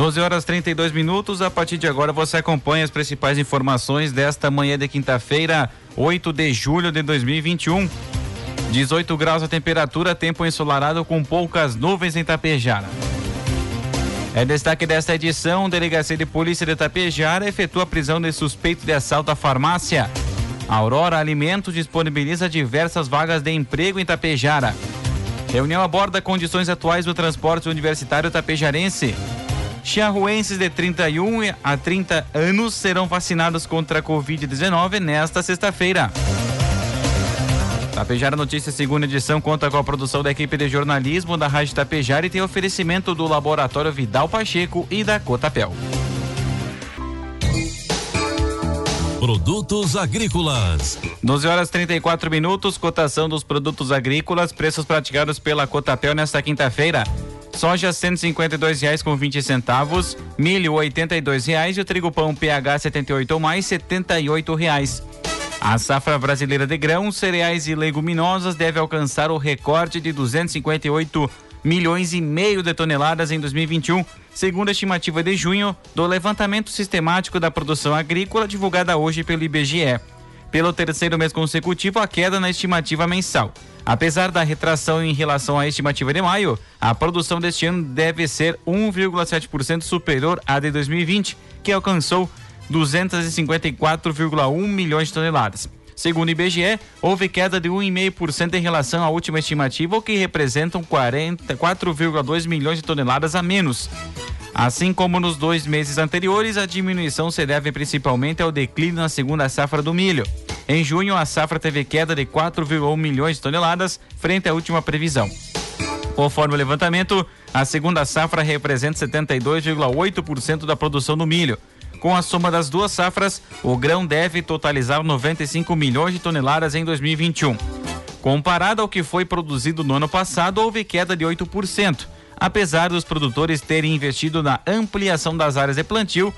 12 horas 32 minutos. A partir de agora você acompanha as principais informações desta manhã de quinta-feira, 8 de julho de 2021. 18 graus a temperatura, tempo ensolarado com poucas nuvens em Tapejara. É destaque desta edição: Delegacia de Polícia de Tapejara efetua a prisão de suspeito de assalto à farmácia. Aurora Alimentos disponibiliza diversas vagas de emprego em Tapejara. Reunião aborda condições atuais do transporte universitário tapejarense. Chiarruenses de 31 a 30 anos serão vacinados contra a Covid-19 nesta sexta-feira. Tapejara Notícias, segunda edição, conta com a produção da equipe de jornalismo da Rádio Tapejara e tem oferecimento do Laboratório Vidal Pacheco e da Cotapel. Produtos agrícolas. 12 horas 34 minutos, cotação dos produtos agrícolas, preços praticados pela Cotapel nesta quinta-feira. Soja R$ reais com 20 centavos, milho R$ reais e o trigo pão PH 78 ou mais R$ reais. A safra brasileira de grãos, cereais e leguminosas deve alcançar o recorde de 258 milhões e meio de toneladas em 2021, segundo a estimativa de junho do levantamento sistemático da produção agrícola divulgada hoje pelo IBGE. Pelo terceiro mês consecutivo, a queda na estimativa mensal. Apesar da retração em relação à estimativa de maio, a produção deste ano deve ser 1,7% superior à de 2020, que alcançou 254,1 milhões de toneladas. Segundo o IBGE, houve queda de 1,5% em relação à última estimativa, o que representam 44,2 milhões de toneladas a menos. Assim como nos dois meses anteriores, a diminuição se deve principalmente ao declínio na segunda safra do milho. Em junho, a safra teve queda de 4,1 milhões de toneladas frente à última previsão. Conforme o levantamento, a segunda safra representa 72,8% da produção do milho. Com a soma das duas safras, o grão deve totalizar 95 milhões de toneladas em 2021. Comparado ao que foi produzido no ano passado, houve queda de 8% apesar dos produtores terem investido na ampliação das áreas de plantio,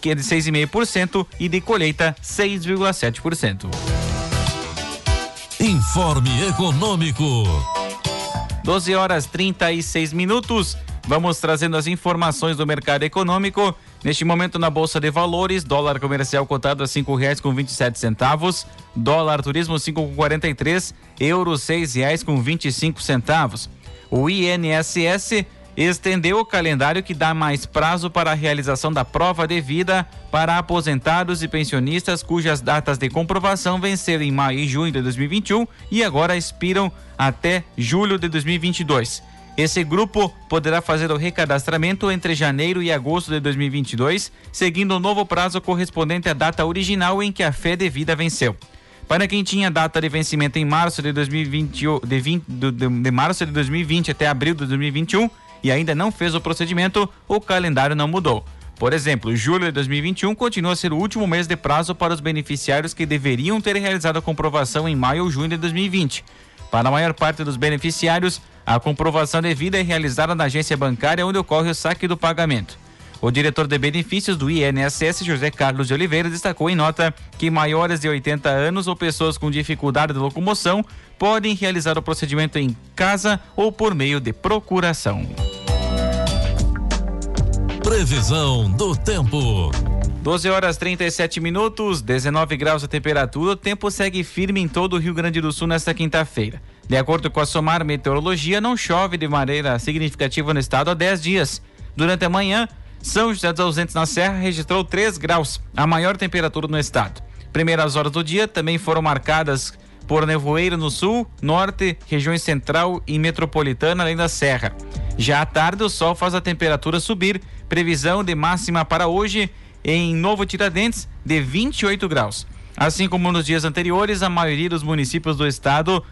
que é de 6,5%, e de colheita 6,7%. Informe Econômico. 12 horas 36 minutos. Vamos trazendo as informações do mercado econômico. Neste momento na Bolsa de Valores, dólar comercial cotado a cinco reais com vinte e sete centavos, dólar turismo cinco com quarenta e três, euro seis reais com vinte e cinco centavos. O INSS estendeu o calendário que dá mais prazo para a realização da prova de vida para aposentados e pensionistas cujas datas de comprovação venceram em maio e junho de 2021 e agora expiram até julho de 2022. Esse grupo poderá fazer o recadastramento entre janeiro e agosto de 2022, seguindo o novo prazo correspondente à data original em que a fé devida venceu. Para quem tinha data de vencimento em março de 2020, de, 20, de, de março de 2020 até abril de 2021 e ainda não fez o procedimento, o calendário não mudou. Por exemplo, julho de 2021 continua a ser o último mês de prazo para os beneficiários que deveriam ter realizado a comprovação em maio ou junho de 2020. Para a maior parte dos beneficiários, a comprovação devida é realizada na agência bancária onde ocorre o saque do pagamento. O diretor de benefícios do INSS, José Carlos de Oliveira, destacou em nota que maiores de 80 anos ou pessoas com dificuldade de locomoção podem realizar o procedimento em casa ou por meio de procuração. Previsão do tempo. 12 horas 37 minutos, 19 graus a temperatura. O tempo segue firme em todo o Rio Grande do Sul nesta quinta-feira. De acordo com a Somar Meteorologia, não chove de maneira significativa no estado há 10 dias. Durante a manhã, são José dos Ausentes na Serra registrou 3 graus, a maior temperatura no estado. Primeiras horas do dia também foram marcadas por nevoeiro no sul, norte, regiões central e metropolitana, além da Serra. Já à tarde, o sol faz a temperatura subir. Previsão de máxima para hoje em Novo Tiradentes de 28 graus. Assim como nos dias anteriores, a maioria dos municípios do estado,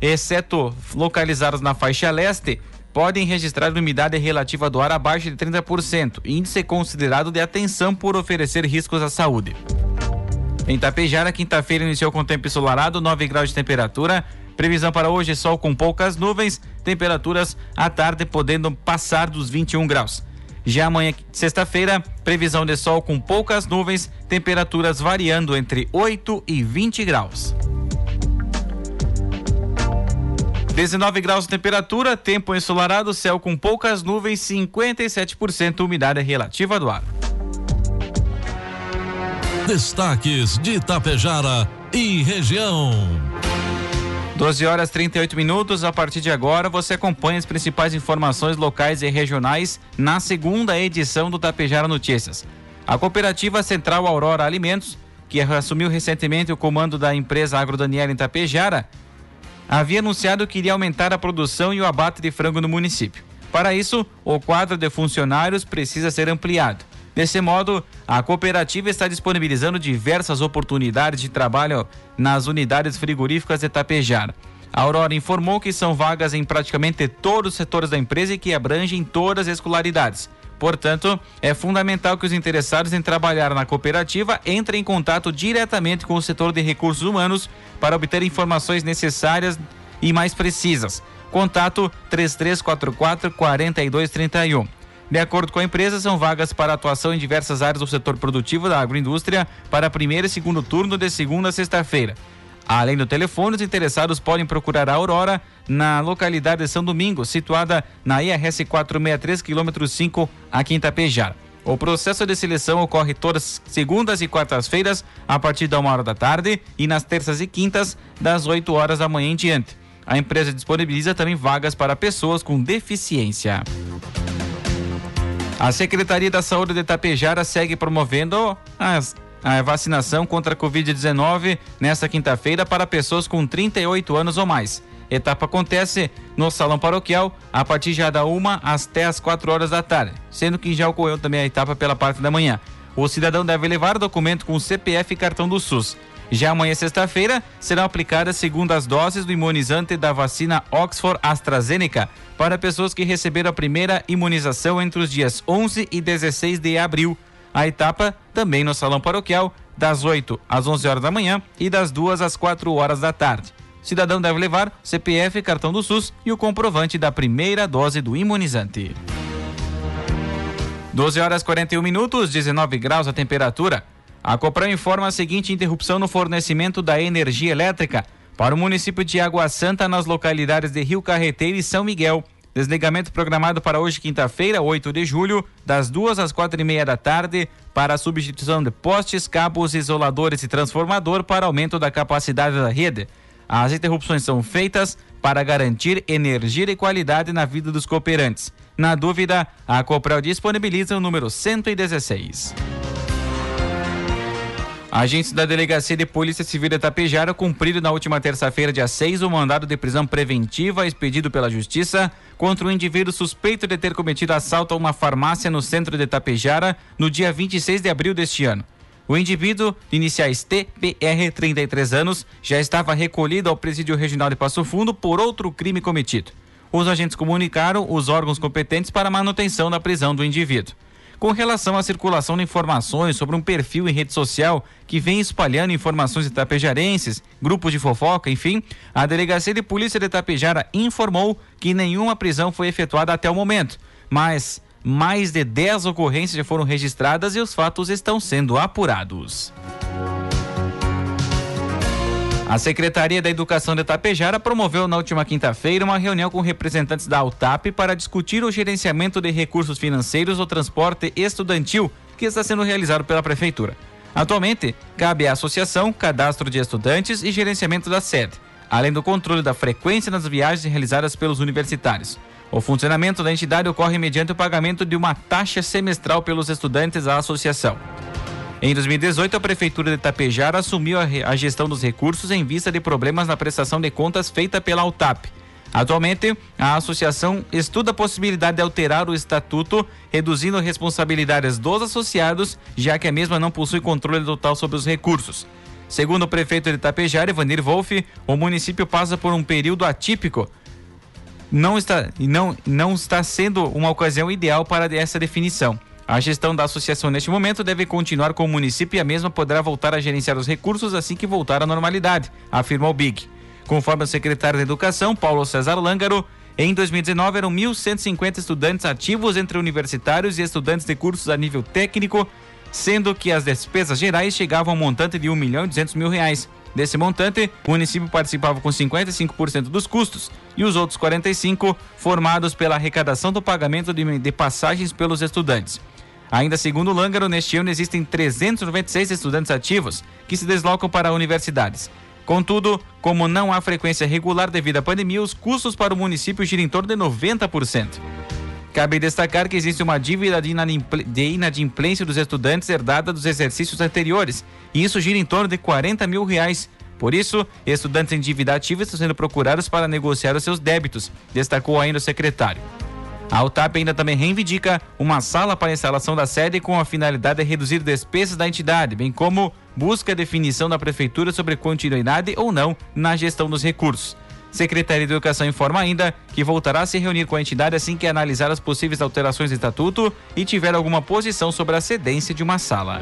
exceto localizados na faixa leste, podem registrar umidade relativa do ar abaixo de 30%, índice considerado de atenção por oferecer riscos à saúde. Em Tapejara, quinta-feira iniciou com tempo ensolarado, 9 graus de temperatura. Previsão para hoje: sol com poucas nuvens, temperaturas à tarde podendo passar dos 21 graus. Já amanhã, sexta-feira, previsão de sol com poucas nuvens, temperaturas variando entre 8 e 20 graus. 19 graus de temperatura, tempo ensolarado, céu com poucas nuvens, 57% umidade relativa do ar. Destaques de Itapejara e região. 12 horas 38 minutos. A partir de agora, você acompanha as principais informações locais e regionais na segunda edição do Tapejara Notícias. A cooperativa Central Aurora Alimentos, que assumiu recentemente o comando da empresa Agro Daniela em Tapejara, havia anunciado que iria aumentar a produção e o abate de frango no município. Para isso, o quadro de funcionários precisa ser ampliado. Desse modo, a cooperativa está disponibilizando diversas oportunidades de trabalho nas unidades frigoríficas de Tapejara. A Aurora informou que são vagas em praticamente todos os setores da empresa e que abrangem todas as escolaridades. Portanto, é fundamental que os interessados em trabalhar na cooperativa entrem em contato diretamente com o setor de recursos humanos para obter informações necessárias e mais precisas. Contato 3344 4231. De acordo com a empresa, são vagas para atuação em diversas áreas do setor produtivo da agroindústria para primeiro e segundo turno de segunda a sexta-feira. Além do telefone, os interessados podem procurar a Aurora na localidade de São Domingos, situada na IRS 463, quilômetro 5, aqui em Tapejar. O processo de seleção ocorre todas segundas e quartas-feiras, a partir da uma hora da tarde, e nas terças e quintas, das 8 horas da manhã em diante. A empresa disponibiliza também vagas para pessoas com deficiência. A Secretaria da Saúde de Itapejara segue promovendo as, a vacinação contra a Covid-19 nesta quinta-feira para pessoas com 38 anos ou mais. Etapa acontece no Salão Paroquial a partir já da uma até as 4 horas da tarde, sendo que já ocorreu também a etapa pela parte da manhã. O cidadão deve levar documento com CPF e cartão do SUS. Já amanhã, sexta-feira, serão aplicadas segundas doses do imunizante da vacina Oxford AstraZeneca para pessoas que receberam a primeira imunização entre os dias 11 e 16 de abril. A etapa também no Salão Paroquial, das 8 às 11 horas da manhã e das 2 às 4 horas da tarde. Cidadão deve levar CPF, cartão do SUS e o comprovante da primeira dose do imunizante. 12 horas 41 minutos, 19 graus a temperatura. A Copran informa a seguinte interrupção no fornecimento da energia elétrica para o município de Água Santa nas localidades de Rio Carreteiro e São Miguel. Desligamento programado para hoje, quinta-feira, 8 de julho, das duas às quatro e meia da tarde, para a substituição de postes, cabos, isoladores e transformador para aumento da capacidade da rede. As interrupções são feitas para garantir energia e qualidade na vida dos cooperantes. Na dúvida, a Copral disponibiliza o número 116. Agentes da Delegacia de Polícia Civil de Itapejara cumpriram na última terça-feira, dia 6, o mandado de prisão preventiva expedido pela Justiça contra um indivíduo suspeito de ter cometido assalto a uma farmácia no centro de Itapejara no dia 26 de abril deste ano. O indivíduo, de iniciais TPR, 33 anos, já estava recolhido ao presídio regional de Passo Fundo por outro crime cometido. Os agentes comunicaram os órgãos competentes para a manutenção da prisão do indivíduo com relação à circulação de informações sobre um perfil em rede social que vem espalhando informações de tapejarenses, grupos de fofoca, enfim, a Delegacia de Polícia de Tapejara informou que nenhuma prisão foi efetuada até o momento, mas mais de 10 ocorrências já foram registradas e os fatos estão sendo apurados. A Secretaria da Educação de Tapejara promoveu na última quinta-feira uma reunião com representantes da UTAP para discutir o gerenciamento de recursos financeiros do transporte estudantil que está sendo realizado pela Prefeitura. Atualmente, cabe à associação cadastro de estudantes e gerenciamento da sede, além do controle da frequência nas viagens realizadas pelos universitários. O funcionamento da entidade ocorre mediante o pagamento de uma taxa semestral pelos estudantes à associação. Em 2018, a Prefeitura de Itapejara assumiu a gestão dos recursos em vista de problemas na prestação de contas feita pela UTAP. Atualmente, a associação estuda a possibilidade de alterar o estatuto, reduzindo responsabilidades dos associados, já que a mesma não possui controle total sobre os recursos. Segundo o prefeito de Itapejara, Ivanir Wolff, o município passa por um período atípico não está, não, não está sendo uma ocasião ideal para essa definição. A gestão da associação neste momento deve continuar com o município e a mesma poderá voltar a gerenciar os recursos assim que voltar à normalidade, afirmou Big. Conforme o secretário de Educação, Paulo César Lângaro, em 2019 eram 1.150 estudantes ativos entre universitários e estudantes de cursos a nível técnico, sendo que as despesas gerais chegavam a um montante de 1 milhão e 200 mil reais. Desse montante, o município participava com 55% dos custos e os outros 45% formados pela arrecadação do pagamento de passagens pelos estudantes. Ainda segundo Lângaro, neste ano existem 396 estudantes ativos que se deslocam para universidades. Contudo, como não há frequência regular devido à pandemia, os custos para o município giram em torno de 90%. Cabe destacar que existe uma dívida de inadimplência dos estudantes herdada dos exercícios anteriores, e isso gira em torno de 40 mil reais. Por isso, estudantes em dívida ativa estão sendo procurados para negociar os seus débitos, destacou ainda o secretário. A UTAP ainda também reivindica uma sala para instalação da sede com a finalidade de reduzir despesas da entidade, bem como busca a definição da prefeitura sobre continuidade ou não na gestão dos recursos. Secretaria de Educação informa ainda que voltará a se reunir com a entidade assim que analisar as possíveis alterações do estatuto e tiver alguma posição sobre a cedência de uma sala.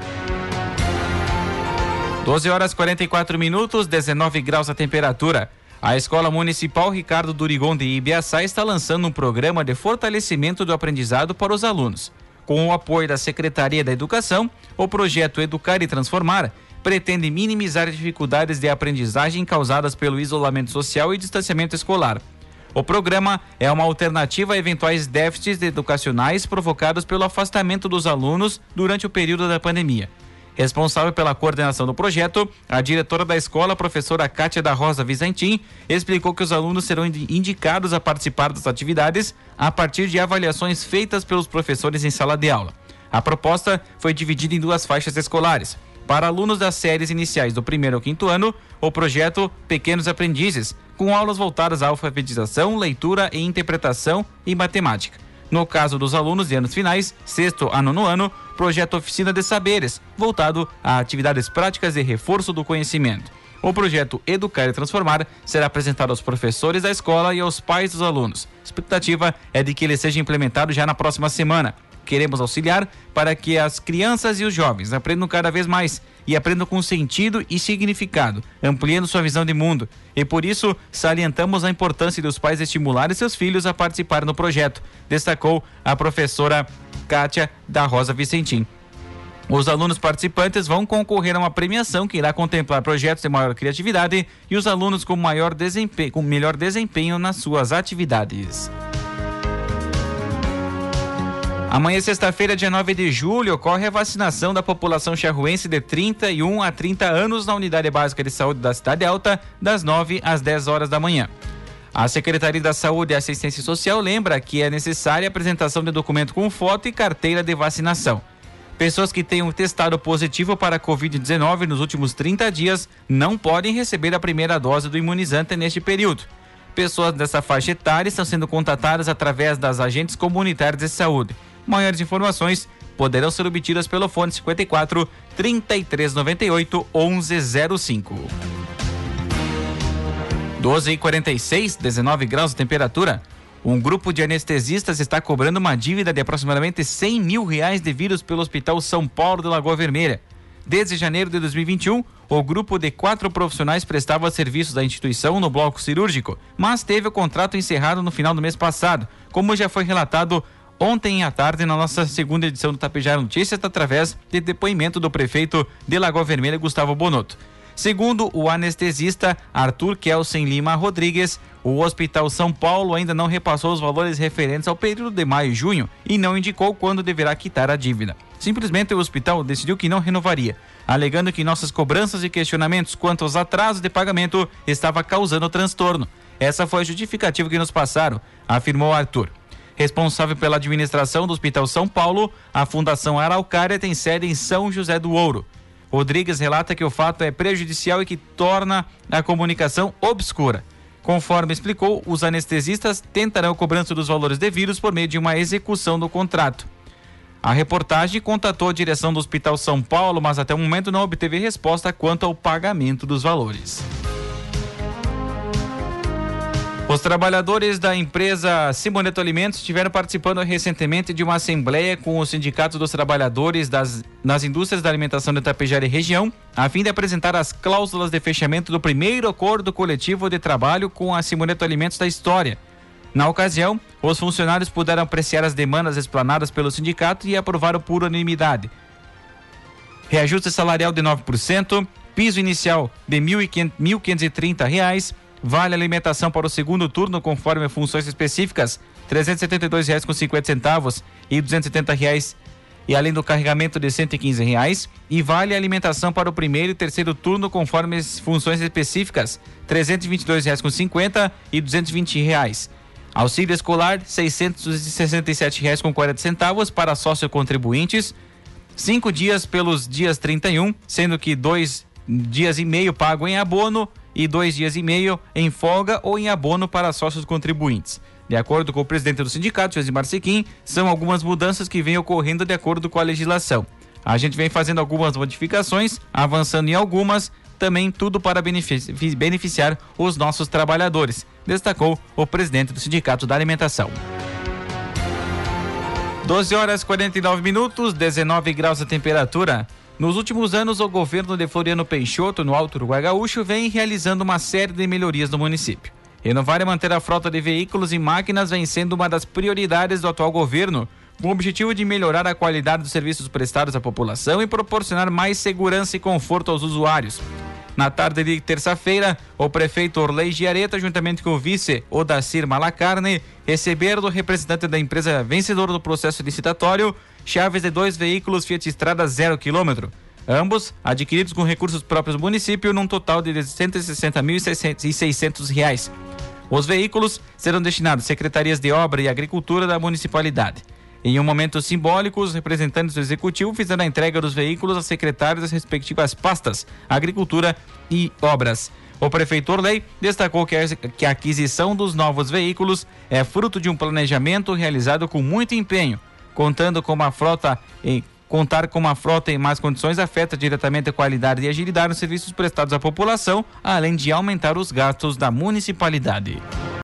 12 horas 44 minutos, 19 graus a temperatura. A Escola Municipal Ricardo Durigon de Ibiaçá está lançando um programa de fortalecimento do aprendizado para os alunos. Com o apoio da Secretaria da Educação, o projeto Educar e Transformar pretende minimizar dificuldades de aprendizagem causadas pelo isolamento social e distanciamento escolar. O programa é uma alternativa a eventuais déficits educacionais provocados pelo afastamento dos alunos durante o período da pandemia. Responsável pela coordenação do projeto, a diretora da escola, professora Kátia da Rosa Vizentim, explicou que os alunos serão indicados a participar das atividades a partir de avaliações feitas pelos professores em sala de aula. A proposta foi dividida em duas faixas escolares. Para alunos das séries iniciais do primeiro ao quinto ano, o projeto Pequenos Aprendizes, com aulas voltadas à alfabetização, leitura e interpretação e matemática. No caso dos alunos de anos finais, sexto a nono ano, projeto Oficina de Saberes, voltado a atividades práticas de reforço do conhecimento. O projeto Educar e Transformar será apresentado aos professores da escola e aos pais dos alunos. A expectativa é de que ele seja implementado já na próxima semana. Queremos auxiliar para que as crianças e os jovens aprendam cada vez mais e aprendam com sentido e significado, ampliando sua visão de mundo. E por isso, salientamos a importância dos pais estimularem seus filhos a participar no projeto, destacou a professora Kátia da Rosa Vicentim. Os alunos participantes vão concorrer a uma premiação que irá contemplar projetos de maior criatividade e os alunos com, maior desempenho, com melhor desempenho nas suas atividades. Amanhã, sexta-feira, dia 9 de julho, ocorre a vacinação da população charruense de 31 a 30 anos na Unidade Básica de Saúde da Cidade Alta, das 9 às 10 horas da manhã. A Secretaria da Saúde e Assistência Social lembra que é necessária a apresentação de documento com foto e carteira de vacinação. Pessoas que tenham testado positivo para a Covid-19 nos últimos 30 dias não podem receber a primeira dose do imunizante neste período. Pessoas dessa faixa etária estão sendo contatadas através das agentes comunitárias de saúde. Maiores informações poderão ser obtidas pelo fone 54 3398 1105. 12 e 46, 19 graus de temperatura. Um grupo de anestesistas está cobrando uma dívida de aproximadamente 100 mil reais devidos pelo Hospital São Paulo de Lagoa Vermelha. Desde janeiro de 2021, o grupo de quatro profissionais prestava serviços à instituição no bloco cirúrgico, mas teve o contrato encerrado no final do mês passado, como já foi relatado ontem à tarde na nossa segunda edição do Tapejara Notícias, através de depoimento do prefeito de Lagoa Vermelha, Gustavo Bonotto. Segundo o anestesista Arthur Kelsen Lima Rodrigues, o Hospital São Paulo ainda não repassou os valores referentes ao período de maio e junho e não indicou quando deverá quitar a dívida. Simplesmente o hospital decidiu que não renovaria, alegando que nossas cobranças e questionamentos quanto aos atrasos de pagamento estava causando transtorno. Essa foi a justificativa que nos passaram, afirmou Arthur. Responsável pela administração do Hospital São Paulo, a Fundação Araucária tem sede em São José do Ouro. Rodrigues relata que o fato é prejudicial e que torna a comunicação obscura. Conforme explicou, os anestesistas tentarão a cobrança dos valores devidos por meio de uma execução do contrato. A reportagem contatou a direção do Hospital São Paulo, mas até o momento não obteve resposta quanto ao pagamento dos valores. Os trabalhadores da empresa Simoneto Alimentos estiveram participando recentemente de uma assembleia com o Sindicato dos Trabalhadores das, nas Indústrias da Alimentação de Itapejara e região, a fim de apresentar as cláusulas de fechamento do primeiro acordo coletivo de trabalho com a Simoneto Alimentos da história. Na ocasião, os funcionários puderam apreciar as demandas explanadas pelo sindicato e aprovaram por unanimidade. Reajuste salarial de 9%, piso inicial de R$ 1.530, Vale alimentação para o segundo turno, conforme funções específicas, R$ 372,50 e 270 reais. E além do carregamento de 115 reais, e vale alimentação para o primeiro e terceiro turno conforme funções específicas, R$ 322,50 e 220 reais. Auxílio escolar R$ 667,40 para sócio-contribuintes, cinco dias pelos dias 31, sendo que dois dias e meio pago em abono e dois dias e meio em folga ou em abono para sócios contribuintes. De acordo com o presidente do sindicato, Josimar Sequim, são algumas mudanças que vêm ocorrendo de acordo com a legislação. A gente vem fazendo algumas modificações, avançando em algumas, também tudo para beneficiar os nossos trabalhadores, destacou o presidente do Sindicato da Alimentação. 12 horas 49 minutos, 19 graus a temperatura. Nos últimos anos, o governo de Floriano Peixoto, no Alto Uruguai Gaúcho, vem realizando uma série de melhorias no município. Renovar e manter a frota de veículos e máquinas vem sendo uma das prioridades do atual governo, com o objetivo de melhorar a qualidade dos serviços prestados à população e proporcionar mais segurança e conforto aos usuários. Na tarde de terça-feira, o prefeito Orley Giareta, juntamente com o vice Odacir Malacarne, receberam do representante da empresa vencedora do processo licitatório chaves de dois veículos Fiat Estrada zero quilômetro. Ambos adquiridos com recursos próprios do município, num total de 160.600 reais. Os veículos serão destinados às secretarias de obra e agricultura da municipalidade. Em um momento simbólico, os representantes do executivo fizeram a entrega dos veículos aos secretários das respectivas pastas, agricultura e obras. O prefeito Orley destacou que a aquisição dos novos veículos é fruto de um planejamento realizado com muito empenho contando com uma frota em contar com uma frota em mais condições afeta diretamente a qualidade e agilidade nos serviços prestados à população, além de aumentar os gastos da municipalidade.